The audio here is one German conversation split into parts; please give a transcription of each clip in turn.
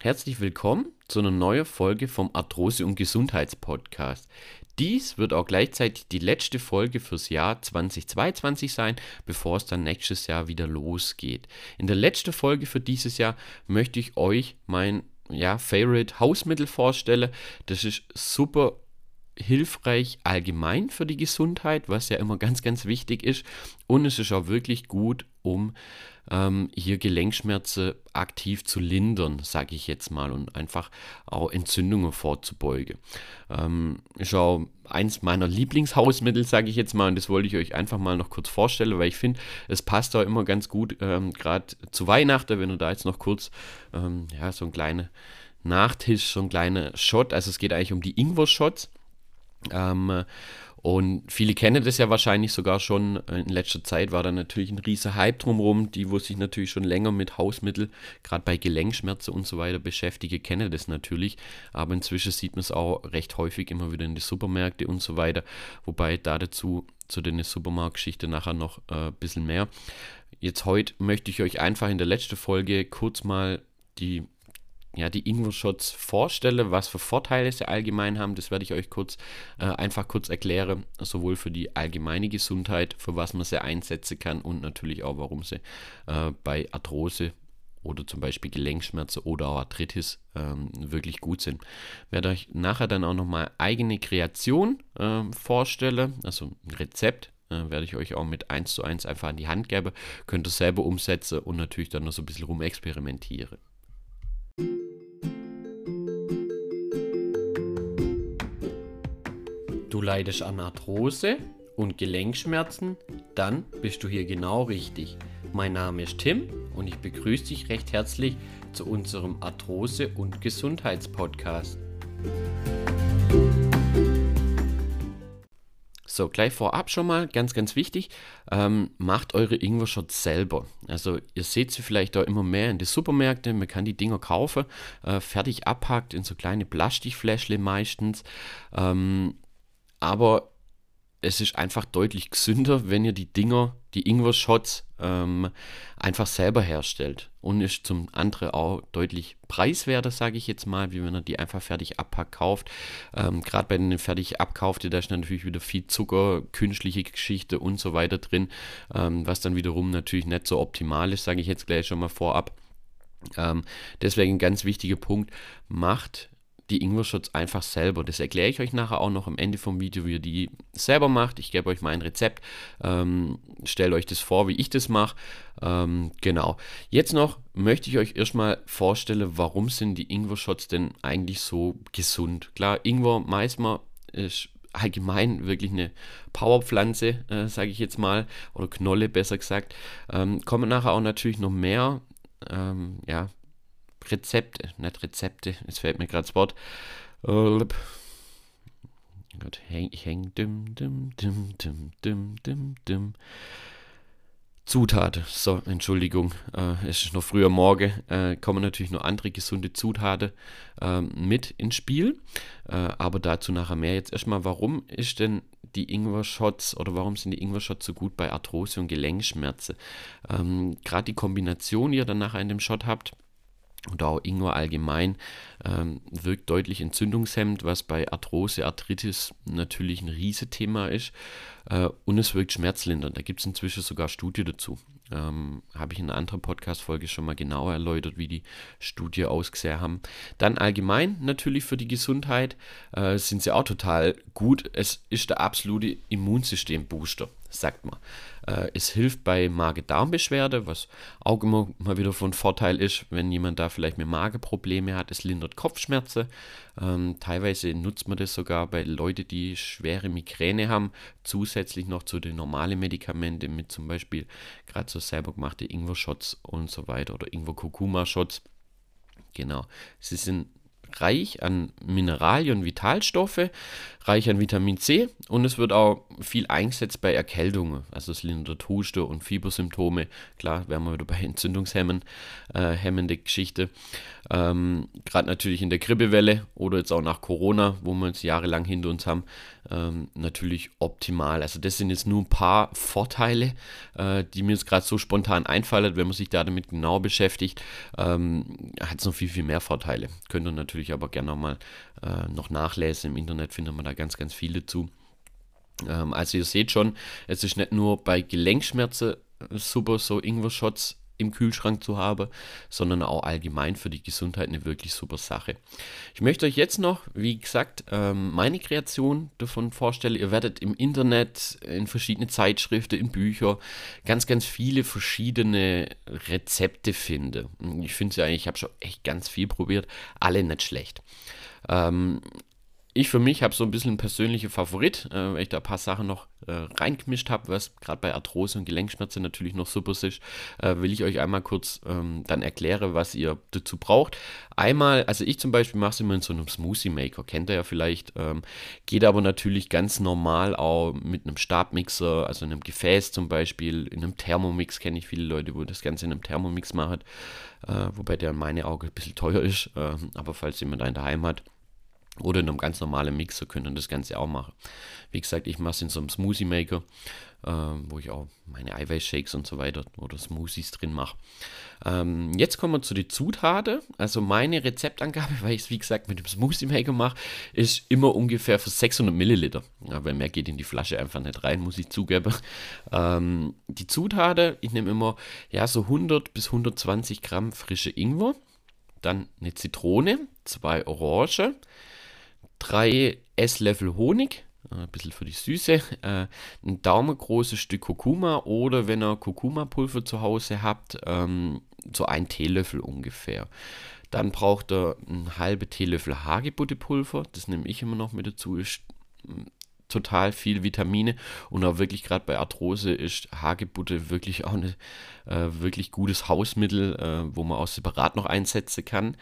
Herzlich willkommen zu einer neuen Folge vom Arthrose- und Gesundheitspodcast. Dies wird auch gleichzeitig die letzte Folge fürs Jahr 2022 sein, bevor es dann nächstes Jahr wieder losgeht. In der letzten Folge für dieses Jahr möchte ich euch mein ja, Favorite Hausmittel vorstellen. Das ist super hilfreich allgemein für die Gesundheit, was ja immer ganz, ganz wichtig ist. Und es ist auch wirklich gut, um ähm, hier Gelenkschmerzen aktiv zu lindern, sage ich jetzt mal, und einfach auch Entzündungen vorzubeugen. Ähm, ist auch eins meiner Lieblingshausmittel, sage ich jetzt mal, und das wollte ich euch einfach mal noch kurz vorstellen, weil ich finde, es passt auch immer ganz gut, ähm, gerade zu Weihnachten, wenn ihr da jetzt noch kurz ähm, ja, so ein kleiner Nachtisch, so ein kleiner Shot, also es geht eigentlich um die Ingwer-Shots. Ähm, und viele kennen das ja wahrscheinlich sogar schon. In letzter Zeit war da natürlich ein riesiger Hype drumherum. Die, wo sich natürlich schon länger mit Hausmitteln, gerade bei Gelenkschmerzen und so weiter beschäftigen, kennen das natürlich. Aber inzwischen sieht man es auch recht häufig immer wieder in die Supermärkte und so weiter. Wobei da dazu zu den Supermarktgeschichte nachher noch äh, ein bisschen mehr. Jetzt heute möchte ich euch einfach in der letzten Folge kurz mal die ja, die Ingwer-Shots vorstelle, was für Vorteile sie allgemein haben, das werde ich euch kurz äh, einfach kurz erklären, sowohl für die allgemeine Gesundheit, für was man sie einsetzen kann und natürlich auch, warum sie äh, bei Arthrose oder zum Beispiel Gelenkschmerzen oder auch Arthritis ähm, wirklich gut sind. Ich werde euch nachher dann auch nochmal eigene Kreation äh, vorstellen, also ein Rezept, äh, werde ich euch auch mit 1 zu 1 einfach an die Hand geben. Könnt ihr selber umsetzen und natürlich dann noch so ein bisschen rumexperimentieren. Du leidest an Arthrose und Gelenkschmerzen? Dann bist du hier genau richtig. Mein Name ist Tim und ich begrüße dich recht herzlich zu unserem Arthrose- und Gesundheitspodcast. So, gleich vorab schon mal, ganz, ganz wichtig, ähm, macht eure Ingwer-Shots selber. Also ihr seht sie vielleicht auch immer mehr in den Supermärkten, man kann die Dinger kaufen, äh, fertig abpackt in so kleine Plastikfläschle meistens. Ähm, aber es ist einfach deutlich gesünder, wenn ihr die Dinger, die Ingwer-Shots, ähm, einfach selber herstellt. Und ist zum anderen auch deutlich preiswerter, sage ich jetzt mal, wie wenn ihr die einfach fertig abpackt kauft. Ähm, Gerade bei den fertig abkauften, da ist natürlich wieder viel Zucker, künstliche Geschichte und so weiter drin, ähm, was dann wiederum natürlich nicht so optimal ist, sage ich jetzt gleich schon mal vorab. Ähm, deswegen ein ganz wichtiger Punkt, macht die Ingwer-Shots einfach selber. Das erkläre ich euch nachher auch noch am Ende vom Video, wie ihr die selber macht. Ich gebe euch mein Rezept, ähm, stelle euch das vor, wie ich das mache. Ähm, genau. Jetzt noch möchte ich euch erstmal vorstellen, warum sind die Ingwer-Shots denn eigentlich so gesund. Klar, Ingwer, Maismer ist allgemein wirklich eine Powerpflanze, äh, sage ich jetzt mal, oder Knolle besser gesagt. Ähm, kommen nachher auch natürlich noch mehr ähm, ja, Rezepte, nicht Rezepte, es fällt mir gerade das Wort. Oh, Gott, häng, ich häng, dim, dim, dim, dim, dim, dim, dim. Zutaten, so, Entschuldigung, äh, es ist noch früher Morgen, äh, kommen natürlich noch andere gesunde Zutaten äh, mit ins Spiel, äh, aber dazu nachher mehr. Jetzt erstmal, warum ist denn die Ingwer-Shots oder warum sind die Ingwer-Shots so gut bei Arthrose und Gelenkschmerzen? Ähm, Gerade die Kombination, die ihr dann nachher in dem Shot habt, und auch Ingwer allgemein ähm, wirkt deutlich entzündungshemmend, was bei Arthrose, Arthritis natürlich ein Riesenthema ist. Äh, und es wirkt schmerzlindernd. Da gibt es inzwischen sogar Studien dazu. Ähm, Habe ich in einer anderen Podcast-Folge schon mal genauer erläutert, wie die Studie ausgesehen haben. Dann allgemein natürlich für die Gesundheit äh, sind sie auch total gut. Es ist der absolute Immunsystem-Booster sagt man. Äh, es hilft bei Magen-Darm-Beschwerde, was auch immer mal wieder von Vorteil ist, wenn jemand da vielleicht mit Magenprobleme hat. Es lindert Kopfschmerzen. Ähm, teilweise nutzt man das sogar bei Leuten, die schwere Migräne haben, zusätzlich noch zu den normalen Medikamenten mit zum Beispiel gerade so selber gemachte Ingwer-Shots und so weiter oder Ingwer-Kurkuma-Shots. Genau. Sie sind reich an Mineralien und Vitalstoffe, reich an Vitamin C und es wird auch viel eingesetzt bei Erkältungen. Also es lindert Huste und Fiebersymptome. Klar, wären wir wieder bei Entzündungshemmen, äh, Geschichte. Ähm, Gerade natürlich in der Grippewelle oder jetzt auch nach Corona, wo wir uns jahrelang hinter uns haben, ähm, natürlich optimal. Also das sind jetzt nur ein paar Vorteile, äh, die mir jetzt gerade so spontan einfallen, wenn man sich da damit genau beschäftigt. Ähm, hat es noch viel, viel mehr Vorteile. Könnt ihr natürlich aber gerne nochmal äh, noch nachlesen. Im Internet findet man da ganz, ganz viele zu. Ähm, also ihr seht schon, es ist nicht nur bei Gelenkschmerzen super so Ingwer-Shots im Kühlschrank zu haben, sondern auch allgemein für die Gesundheit eine wirklich super Sache. Ich möchte euch jetzt noch, wie gesagt, ähm, meine Kreation davon vorstellen. Ihr werdet im Internet, in verschiedene Zeitschriften, in Büchern ganz, ganz viele verschiedene Rezepte finden. Ich finde sie eigentlich, ich habe schon echt ganz viel probiert, alle nicht schlecht. Ähm, ich für mich habe so ein bisschen einen persönlichen Favorit, äh, weil ich da ein paar Sachen noch äh, reingemischt habe, was gerade bei Arthrose und Gelenkschmerzen natürlich noch super ist, äh, will ich euch einmal kurz ähm, dann erklären, was ihr dazu braucht. Einmal, also ich zum Beispiel mache es immer in so einem Smoothie Maker, kennt ihr ja vielleicht, ähm, geht aber natürlich ganz normal auch mit einem Stabmixer, also in einem Gefäß zum Beispiel, in einem Thermomix kenne ich viele Leute, wo das Ganze in einem Thermomix machen, äh, wobei der in meinen Augen ein bisschen teuer ist, ähm, aber falls jemand einen daheim hat, oder in einem ganz normalen Mixer können das Ganze auch machen. Wie gesagt, ich mache es in so einem Smoothie Maker, äh, wo ich auch meine Eiweißshakes und so weiter oder Smoothies drin mache. Ähm, jetzt kommen wir zu den Zutaten. Also meine Rezeptangabe, weil ich es wie gesagt mit dem Smoothie Maker mache, ist immer ungefähr für 600 Milliliter. Ja, weil mehr geht in die Flasche einfach nicht rein, muss ich zugeben. Ähm, die Zutaten, ich nehme immer ja so 100 bis 120 Gramm frische Ingwer, dann eine Zitrone, zwei Orange, 3 Esslöffel Honig, äh, ein bisschen für die Süße, äh, ein daumengroßes Stück Kurkuma oder wenn ihr Kurkuma-Pulver zu Hause habt, ähm, so ein Teelöffel ungefähr. Dann braucht ihr einen halben Teelöffel Hagebuttepulver, das nehme ich immer noch mit dazu, total viel Vitamine und auch wirklich gerade bei Arthrose ist Hagebutte wirklich auch ein äh, wirklich gutes Hausmittel, äh, wo man auch separat noch einsetzen kann.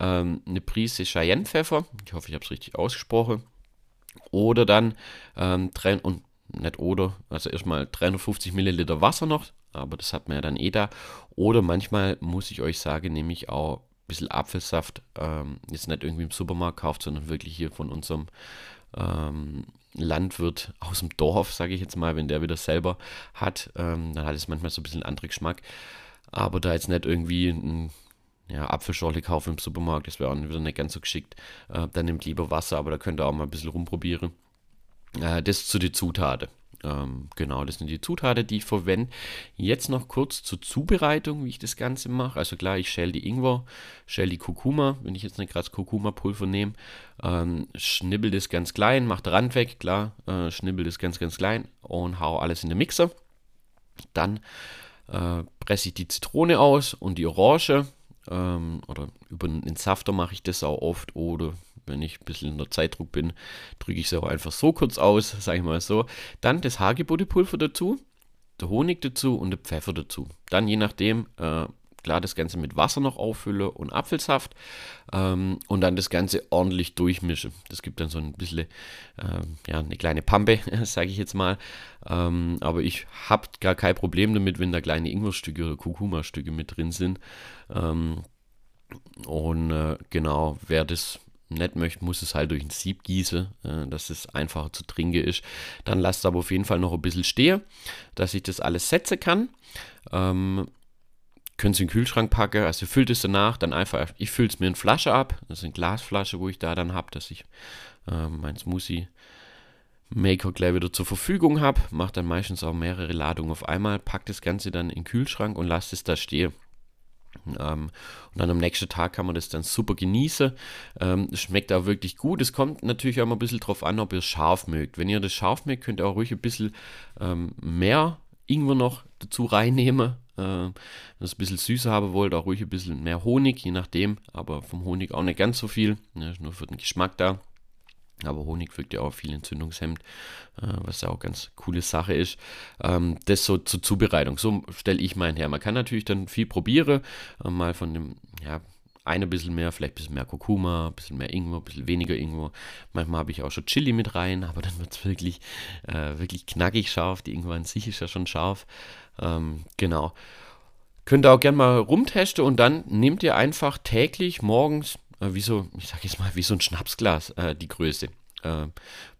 Ähm, eine Prise Cheyennepfeffer, ich hoffe, ich habe es richtig ausgesprochen. Oder dann ähm, und nicht oder, also erstmal 350 Milliliter Wasser noch, aber das hat man ja dann eh da. Oder manchmal muss ich euch sagen, nehme ich auch ein bisschen Apfelsaft, ähm, jetzt nicht irgendwie im Supermarkt kauft, sondern wirklich hier von unserem ähm, Landwirt aus dem Dorf, sage ich jetzt mal, wenn der wieder selber hat, ähm, dann hat es manchmal so ein bisschen anderen Geschmack. Aber da jetzt nicht irgendwie ein ja, Apfelschorle kaufen im Supermarkt, das wäre auch wieder nicht ganz so geschickt. Äh, dann nimmt lieber Wasser, aber da könnt ihr auch mal ein bisschen rumprobieren. Äh, das zu den Zutaten. Ähm, genau, das sind die Zutaten, die ich verwende. Jetzt noch kurz zur Zubereitung, wie ich das Ganze mache. Also klar, ich schäle die Ingwer, schäle die Kurkuma, wenn ich jetzt nicht gerade Kurkuma-Pulver nehme, ähm, schnibbel das ganz klein, mache den Rand weg, klar, äh, schnibbel das ganz, ganz klein und hau alles in den Mixer. Dann äh, presse ich die Zitrone aus und die Orange. Ähm, oder über den Safter mache ich das auch oft oder wenn ich ein bisschen unter Zeitdruck bin, drücke ich es auch einfach so kurz aus, sage ich mal so. Dann das Hagebuttepulver dazu, der Honig dazu und der Pfeffer dazu. Dann je nachdem, äh, klar das Ganze mit Wasser noch auffülle und Apfelsaft ähm, und dann das Ganze ordentlich durchmische. Das gibt dann so ein bisschen, äh, ja, eine kleine Pampe, sage ich jetzt mal. Ähm, aber ich habe gar kein Problem damit, wenn da kleine Ingwerstücke oder Kurkuma-Stücke mit drin sind. Ähm, und äh, genau, wer das nicht möchte, muss es halt durch ein Sieb gießen, äh, dass es einfacher zu trinken ist. Dann lasst es aber auf jeden Fall noch ein bisschen stehen, dass ich das alles setzen kann. Ähm, könnt es in den Kühlschrank packen, also füllt es danach, dann einfach, ich fülle es mir in Flasche ab, das ist eine Glasflasche, wo ich da dann habe, dass ich äh, mein Smoothie Maker gleich wieder zur Verfügung habe, mache dann meistens auch mehrere Ladungen auf einmal, packe das Ganze dann in den Kühlschrank und lasse es da stehen. Ähm, und dann am nächsten Tag kann man das dann super genießen. Ähm, schmeckt auch wirklich gut. Es kommt natürlich auch mal ein bisschen drauf an, ob ihr es scharf mögt. Wenn ihr das scharf mögt, könnt ihr auch ruhig ein bisschen ähm, mehr Ingwer noch dazu reinnehmen. Äh, wenn ihr es ein bisschen süßer haben wollt, auch ruhig ein bisschen mehr Honig, je nachdem. Aber vom Honig auch nicht ganz so viel. Ne, nur für den Geschmack da. Aber Honig wirkt ja auch viel entzündungshemmend, äh, was ja auch ganz coole Sache ist. Ähm, das so zur Zubereitung. So stelle ich meinen her. Man kann natürlich dann viel probieren, äh, mal von dem ja, eine ein bisschen mehr, vielleicht ein bisschen mehr Kurkuma, ein bisschen mehr Ingwer, ein bisschen weniger Ingwer. Manchmal habe ich auch schon Chili mit rein, aber dann wird es wirklich, äh, wirklich knackig scharf. Die Ingwer an sich ist ja schon scharf. Ähm, genau. Könnt ihr auch gerne mal rumtesten und dann nehmt ihr einfach täglich morgens, äh, wie so, ich sag jetzt mal, wie so ein Schnapsglas, äh, die Größe. Äh,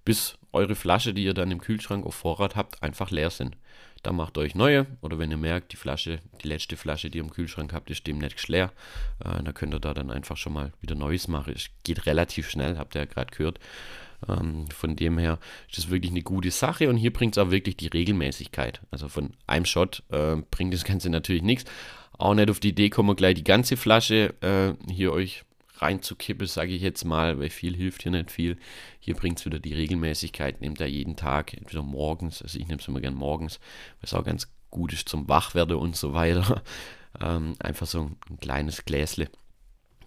bis eure Flasche, die ihr dann im Kühlschrank auf Vorrat habt, einfach leer sind. Dann macht euch neue oder wenn ihr merkt, die Flasche, die letzte Flasche, die ihr im Kühlschrank habt, ist demnächst leer, äh, dann könnt ihr da dann einfach schon mal wieder Neues machen. Es geht relativ schnell, habt ihr ja gerade gehört. Ähm, von dem her ist das wirklich eine gute Sache und hier bringt es auch wirklich die Regelmäßigkeit. Also von einem Shot äh, bringt das Ganze natürlich nichts. Auch nicht auf die Idee kommen, gleich die ganze Flasche äh, hier euch reinzukippen, sage ich jetzt mal, weil viel hilft hier nicht viel. Hier bringt es wieder die Regelmäßigkeit, nehmt er jeden Tag, entweder morgens, also ich nehme es immer gern morgens, weil es auch ganz gut ist zum Wachwerden und so weiter. Ähm, einfach so ein, ein kleines Gläsle,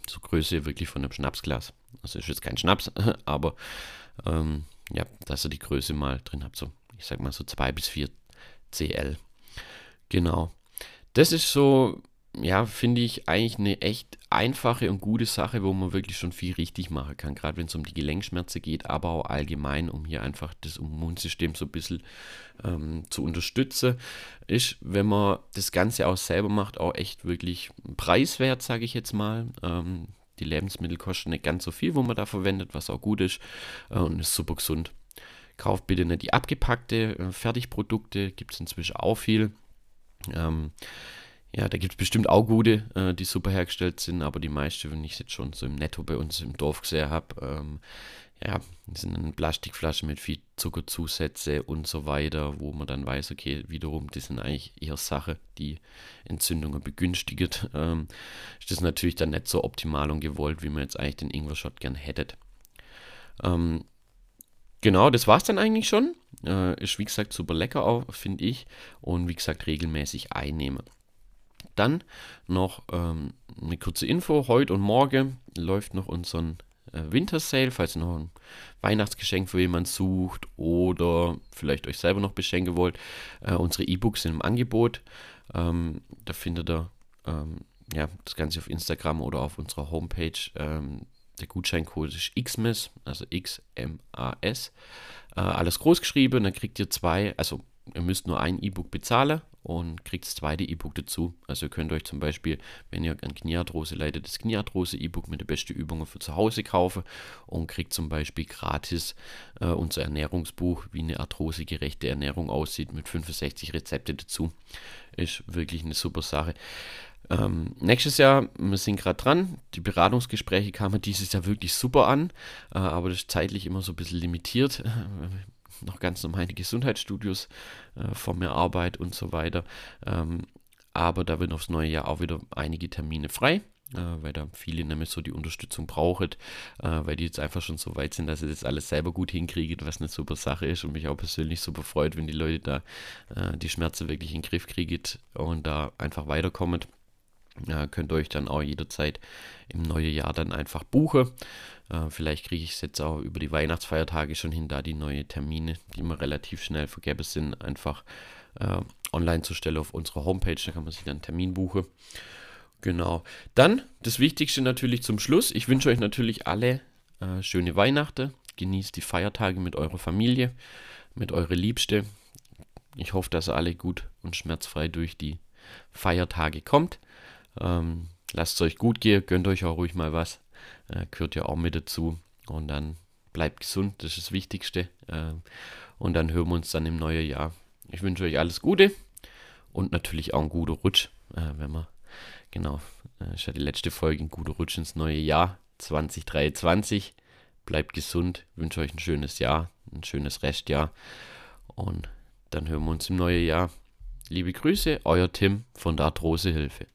zur Größe wirklich von einem Schnapsglas. Also ist jetzt kein Schnaps, aber ähm, ja, dass ihr die Größe mal drin habt, so ich sag mal so 2 bis 4 CL. Genau. Das ist so ja, finde ich eigentlich eine echt einfache und gute Sache, wo man wirklich schon viel richtig machen kann, gerade wenn es um die Gelenkschmerzen geht, aber auch allgemein, um hier einfach das Immunsystem so ein bisschen ähm, zu unterstützen, ist, wenn man das Ganze auch selber macht, auch echt wirklich preiswert, sage ich jetzt mal. Ähm, die Lebensmittel kosten nicht ganz so viel, wo man da verwendet, was auch gut ist äh, und ist super gesund. Kauft bitte nicht die abgepackte äh, Fertigprodukte, gibt es inzwischen auch viel. Ähm, ja, da gibt es bestimmt auch gute, äh, die super hergestellt sind, aber die meisten, wenn ich jetzt schon so im Netto bei uns im Dorf gesehen habe, ähm, ja, sind dann Plastikflaschen mit viel Zuckerzusätze und so weiter, wo man dann weiß, okay, wiederum, das sind eigentlich eher Sachen, die Entzündungen begünstigen. Ähm, ist das natürlich dann nicht so optimal und gewollt, wie man jetzt eigentlich den Ingwer-Shot gern hättet. Ähm, genau, das war es dann eigentlich schon. Äh, ist wie gesagt super lecker auch, finde ich. Und wie gesagt, regelmäßig einnehmen. Dann noch ähm, eine kurze Info. Heute und morgen läuft noch unser äh, Winter Sale, falls ihr noch ein Weihnachtsgeschenk für jemanden sucht oder vielleicht euch selber noch beschenken wollt. Äh, unsere E-Books sind im Angebot. Ähm, da findet ihr ähm, ja, das Ganze auf Instagram oder auf unserer Homepage. Ähm, der Gutscheincode ist XMAS, also X-M-A-S. Äh, alles groß geschrieben, dann kriegt ihr zwei, also ihr müsst nur ein E-Book bezahlen und kriegt das zweite E-Book dazu. Also ihr könnt euch zum Beispiel, wenn ihr an Kniearthrose leidet, das Kniearthrose-E-Book mit den besten Übungen für zu Hause kaufen und kriegt zum Beispiel gratis äh, unser Ernährungsbuch, wie eine arthrosegerechte Ernährung aussieht, mit 65 Rezepte dazu. Ist wirklich eine super Sache. Ähm, nächstes Jahr, wir sind gerade dran, die Beratungsgespräche kamen dieses Jahr wirklich super an, äh, aber das ist zeitlich immer so ein bisschen limitiert noch ganz normal die Gesundheitsstudios äh, vor mir Arbeit und so weiter. Ähm, aber da wird aufs neue Jahr auch wieder einige Termine frei, äh, weil da viele nämlich so die Unterstützung brauchen, äh, weil die jetzt einfach schon so weit sind, dass sie das alles selber gut hinkriegen, was eine super Sache ist und mich auch persönlich super freut, wenn die Leute da äh, die Schmerzen wirklich in den Griff kriegen und da einfach weiterkommen. Könnt ihr euch dann auch jederzeit im neuen Jahr dann einfach buchen. Äh, vielleicht kriege ich es jetzt auch über die Weihnachtsfeiertage schon hin, da die neuen Termine, die immer relativ schnell vergeben sind, einfach äh, online zu stellen auf unserer Homepage. Da kann man sich dann einen Termin buchen. Genau. Dann das Wichtigste natürlich zum Schluss. Ich wünsche euch natürlich alle äh, schöne Weihnachten. Genießt die Feiertage mit eurer Familie, mit eurer Liebste. Ich hoffe, dass ihr alle gut und schmerzfrei durch die Feiertage kommt. Ähm, lasst es euch gut gehen, gönnt euch auch ruhig mal was. Äh, gehört ja auch mit dazu. Und dann bleibt gesund, das ist das Wichtigste. Äh, und dann hören wir uns dann im neuen Jahr. Ich wünsche euch alles Gute und natürlich auch einen guten Rutsch, äh, wenn wir, genau, äh, ist ja die letzte Folge, ein guter Rutsch ins neue Jahr 2023. Bleibt gesund, wünsche euch ein schönes Jahr, ein schönes Restjahr und dann hören wir uns im neuen Jahr. Liebe Grüße, euer Tim von der Arthrosehilfe.